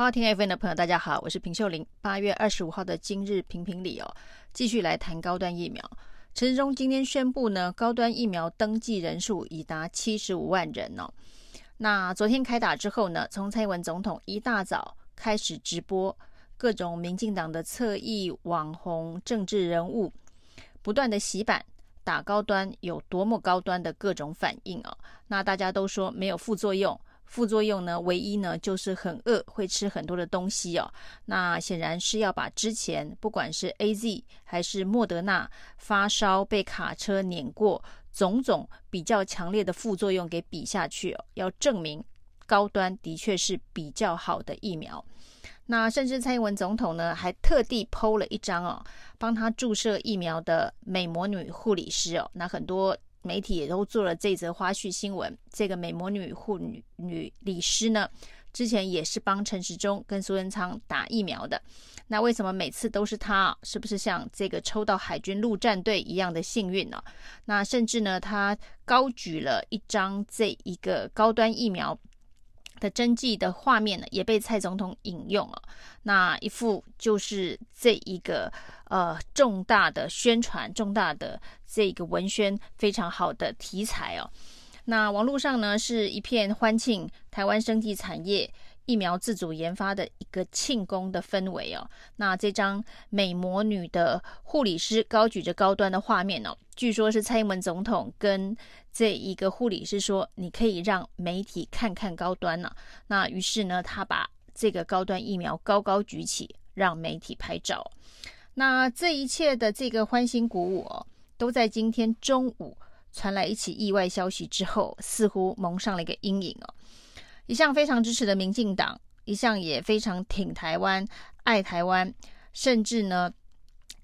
好，听 FM 的朋友，大家好，我是平秀玲。八月二十五号的今日评评理哦，继续来谈高端疫苗。陈时中今天宣布呢，高端疫苗登记人数已达七十五万人哦。那昨天开打之后呢，从蔡英文总统一大早开始直播，各种民进党的侧翼网红、政治人物不断的洗版，打高端有多么高端的各种反应哦。那大家都说没有副作用。副作用呢，唯一呢就是很饿，会吃很多的东西哦。那显然是要把之前不管是 AZ 还是莫德纳发烧被卡车碾过，种种比较强烈的副作用给比下去哦，要证明高端的确是比较好的疫苗。那甚至蔡英文总统呢还特地 PO 了一张哦，帮他注射疫苗的美魔女护理师哦，那很多。媒体也都做了这则花絮新闻。这个美魔女护女女李师呢，之前也是帮陈时中跟苏贞昌打疫苗的。那为什么每次都是她？是不是像这个抽到海军陆战队一样的幸运呢？那甚至呢，她高举了一张这一个高端疫苗的真迹的画面呢，也被蔡总统引用了。那一副就是这一个呃重大的宣传、重大的这个文宣非常好的题材哦。那网络上呢是一片欢庆台湾生技产业疫苗自主研发的一个庆功的氛围哦。那这张美魔女的护理师高举着高端的画面哦，据说是蔡英文总统跟这一个护理师说：“你可以让媒体看看高端呢、”那于是呢，他把这个高端疫苗高高举起，让媒体拍照。那这一切的这个欢欣鼓舞哦，都在今天中午传来一起意外消息之后，似乎蒙上了一个阴影哦。一向非常支持的民进党，一向也非常挺台湾、爱台湾，甚至呢，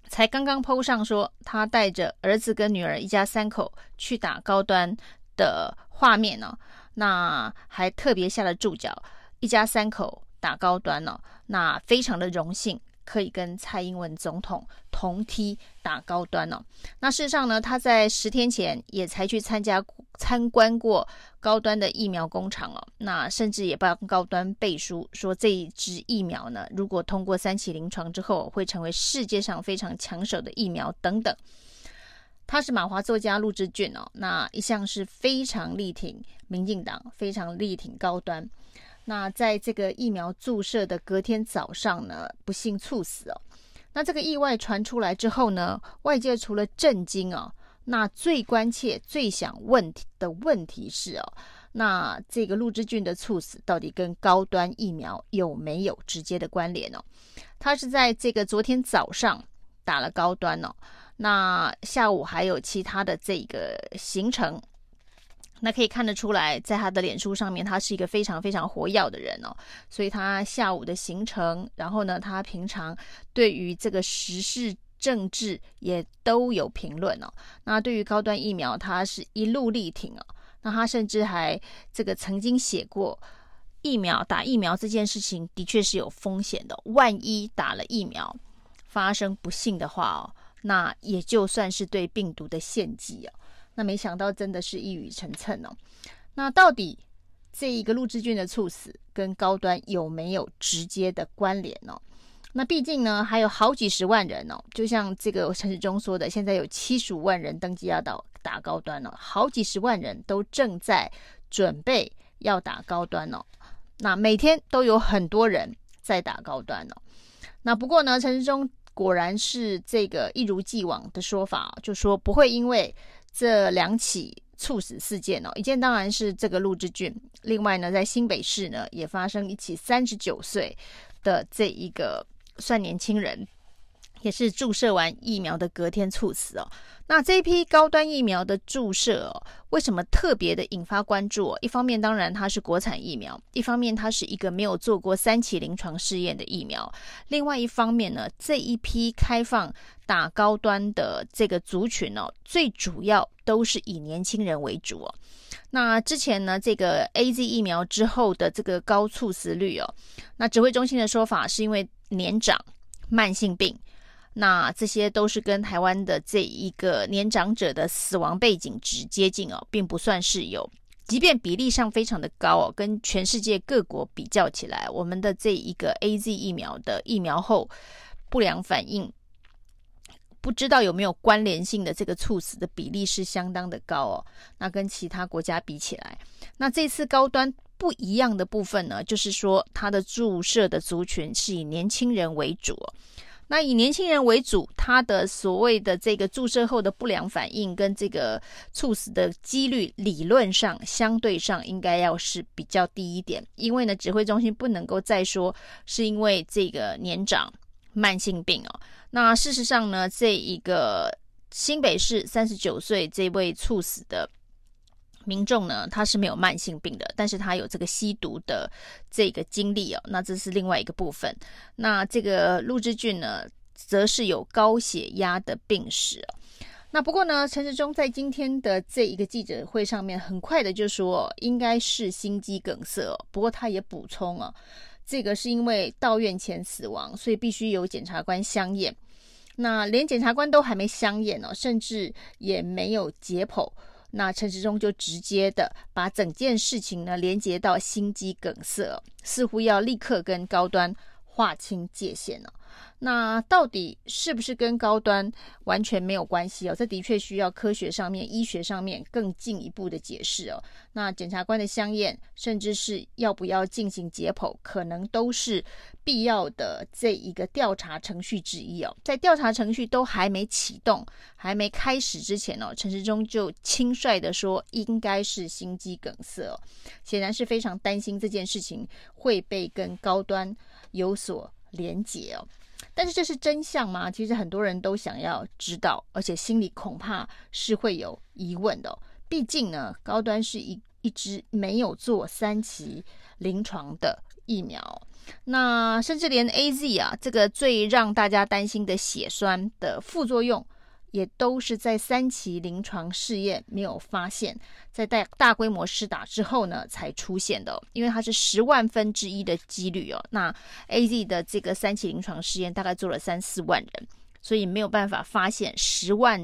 才刚刚 PO 上说他带着儿子跟女儿一家三口去打高端的画面呢、那还特别下了注脚，一家三口。打高端哦，那非常的荣幸可以跟蔡英文总统同梯打高端哦。那事实上呢，他在十天前也才去参加参观过高端的疫苗工厂哦。那甚至也帮高端背书，说这一支疫苗呢，如果通过三期临床之后，会成为世界上非常抢手的疫苗等等。他是马华作家陆志俊哦，那一向是非常力挺民进党，非常力挺高端。那在这个疫苗注射的隔天早上呢，不幸猝死哦。那这个意外传出来之后呢，外界除了震惊哦，那最关切、最想问题的问题是哦，那这个陆之俊的猝死到底跟高端疫苗有没有直接的关联哦？他是在这个昨天早上打了高端哦，那下午还有其他的这个行程。那可以看得出来，在他的脸书上面，他是一个非常非常活跃的人哦。所以他下午的行程，然后呢，他平常对于这个时事政治也都有评论哦。那对于高端疫苗，他是一路力挺哦。那他甚至还这个曾经写过，疫苗打疫苗这件事情的确是有风险的，万一打了疫苗发生不幸的话哦，那也就算是对病毒的献祭哦。那没想到真的是一语成谶哦。那到底这一个陆志俊的猝死跟高端有没有直接的关联呢？那毕竟呢，还有好几十万人哦，就像这个陈世忠说的，现在有七十五万人登记要打打高端了，好几十万人都正在准备要打高端哦。那每天都有很多人在打高端哦。那不过呢，陈世忠果然是这个一如既往的说法，就说不会因为。这两起猝死事件哦，一件当然是这个陆志俊，另外呢，在新北市呢也发生一起三十九岁的这一个算年轻人。也是注射完疫苗的隔天猝死哦。那这一批高端疫苗的注射哦，为什么特别的引发关注哦？一方面，当然它是国产疫苗；一方面，它是一个没有做过三期临床试验的疫苗。另外一方面呢，这一批开放打高端的这个族群哦，最主要都是以年轻人为主哦。那之前呢，这个 AZ 疫苗之后的这个高猝死率哦，那指挥中心的说法是因为年长、慢性病。那这些都是跟台湾的这一个年长者的死亡背景直接近哦，并不算是有即便比例上非常的高哦，跟全世界各国比较起来，我们的这一个 AZ 疫苗的疫苗后不良反应，不知道有没有关联性的这个猝死的比例是相当的高哦。那跟其他国家比起来，那这次高端不一样的部分呢，就是说它的注射的族群是以年轻人为主。那以年轻人为主，他的所谓的这个注射后的不良反应跟这个猝死的几率，理论上相对上应该要是比较低一点。因为呢，指挥中心不能够再说是因为这个年长慢性病哦。那事实上呢，这一个新北市三十九岁这位猝死的。民众呢，他是没有慢性病的，但是他有这个吸毒的这个经历哦，那这是另外一个部分。那这个陆之俊呢，则是有高血压的病史。那不过呢，陈时中在今天的这一个记者会上面，很快的就说应该是心肌梗塞。不过他也补充啊，这个是因为到院前死亡，所以必须由检察官相验。那连检察官都还没相验哦，甚至也没有解剖。那陈时中就直接的把整件事情呢连接到心肌梗塞，似乎要立刻跟高端划清界限了。那到底是不是跟高端完全没有关系哦？这的确需要科学上面、医学上面更进一步的解释哦。那检察官的香验，甚至是要不要进行解剖，可能都是必要的这一个调查程序之一哦。在调查程序都还没启动、还没开始之前哦，陈时中就轻率的说应该是心肌梗塞哦，显然是非常担心这件事情会被跟高端有所连结哦。但是这是真相吗？其实很多人都想要知道，而且心里恐怕是会有疑问的哦。毕竟呢，高端是一一支没有做三期临床的疫苗，那甚至连 AZ 啊，这个最让大家担心的血栓的副作用。也都是在三期临床试验没有发现，在大大规模施打之后呢，才出现的。因为它是十万分之一的几率哦。那 AZ 的这个三期临床试验大概做了三四万人，所以没有办法发现十万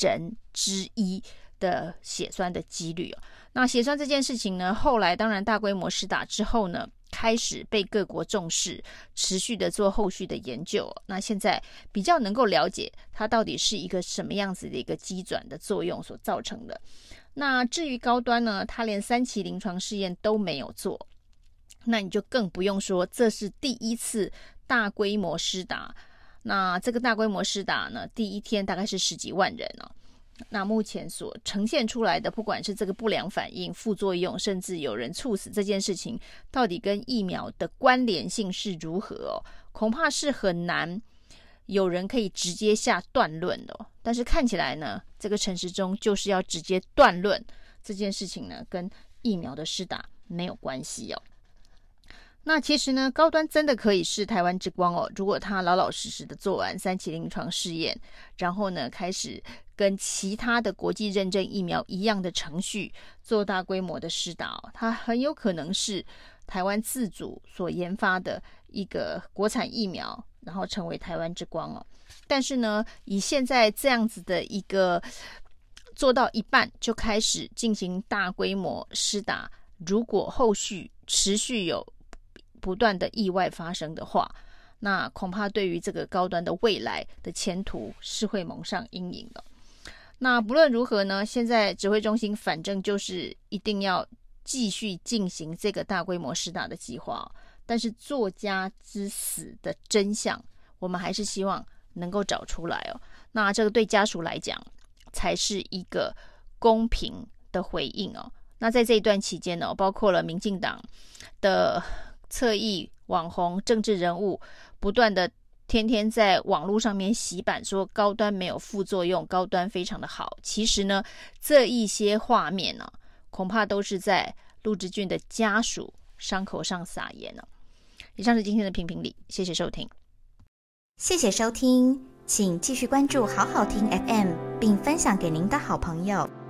人之一的血栓的几率哦。那血栓这件事情呢，后来当然大规模施打之后呢。开始被各国重视，持续的做后续的研究。那现在比较能够了解它到底是一个什么样子的一个机转的作用所造成的。那至于高端呢，它连三期临床试验都没有做，那你就更不用说这是第一次大规模施打。那这个大规模施打呢，第一天大概是十几万人哦。那目前所呈现出来的，不管是这个不良反应、副作用，甚至有人猝死这件事情，到底跟疫苗的关联性是如何哦？恐怕是很难有人可以直接下断论的哦。但是看起来呢，这个陈时中就是要直接断论这件事情呢，跟疫苗的施打没有关系哦。那其实呢，高端真的可以是台湾之光哦。如果他老老实实的做完三期临床试验，然后呢，开始跟其他的国际认证疫苗一样的程序做大规模的施打哦，它很有可能是台湾自主所研发的一个国产疫苗，然后成为台湾之光哦。但是呢，以现在这样子的一个做到一半就开始进行大规模施打，如果后续持续有不断的意外发生的话，那恐怕对于这个高端的未来的前途是会蒙上阴影的。那不论如何呢，现在指挥中心反正就是一定要继续进行这个大规模施打的计划。但是作家之死的真相，我们还是希望能够找出来哦。那这个对家属来讲，才是一个公平的回应哦。那在这一段期间呢，包括了民进党的。侧翼网红政治人物不断的天天在网络上面洗版，说高端没有副作用，高端非常的好。其实呢，这一些画面呢、啊，恐怕都是在陆之俊的家属伤口上撒盐呢。以上是今天的评评理，谢谢收听，谢谢收听，请继续关注好好听 FM，并分享给您的好朋友。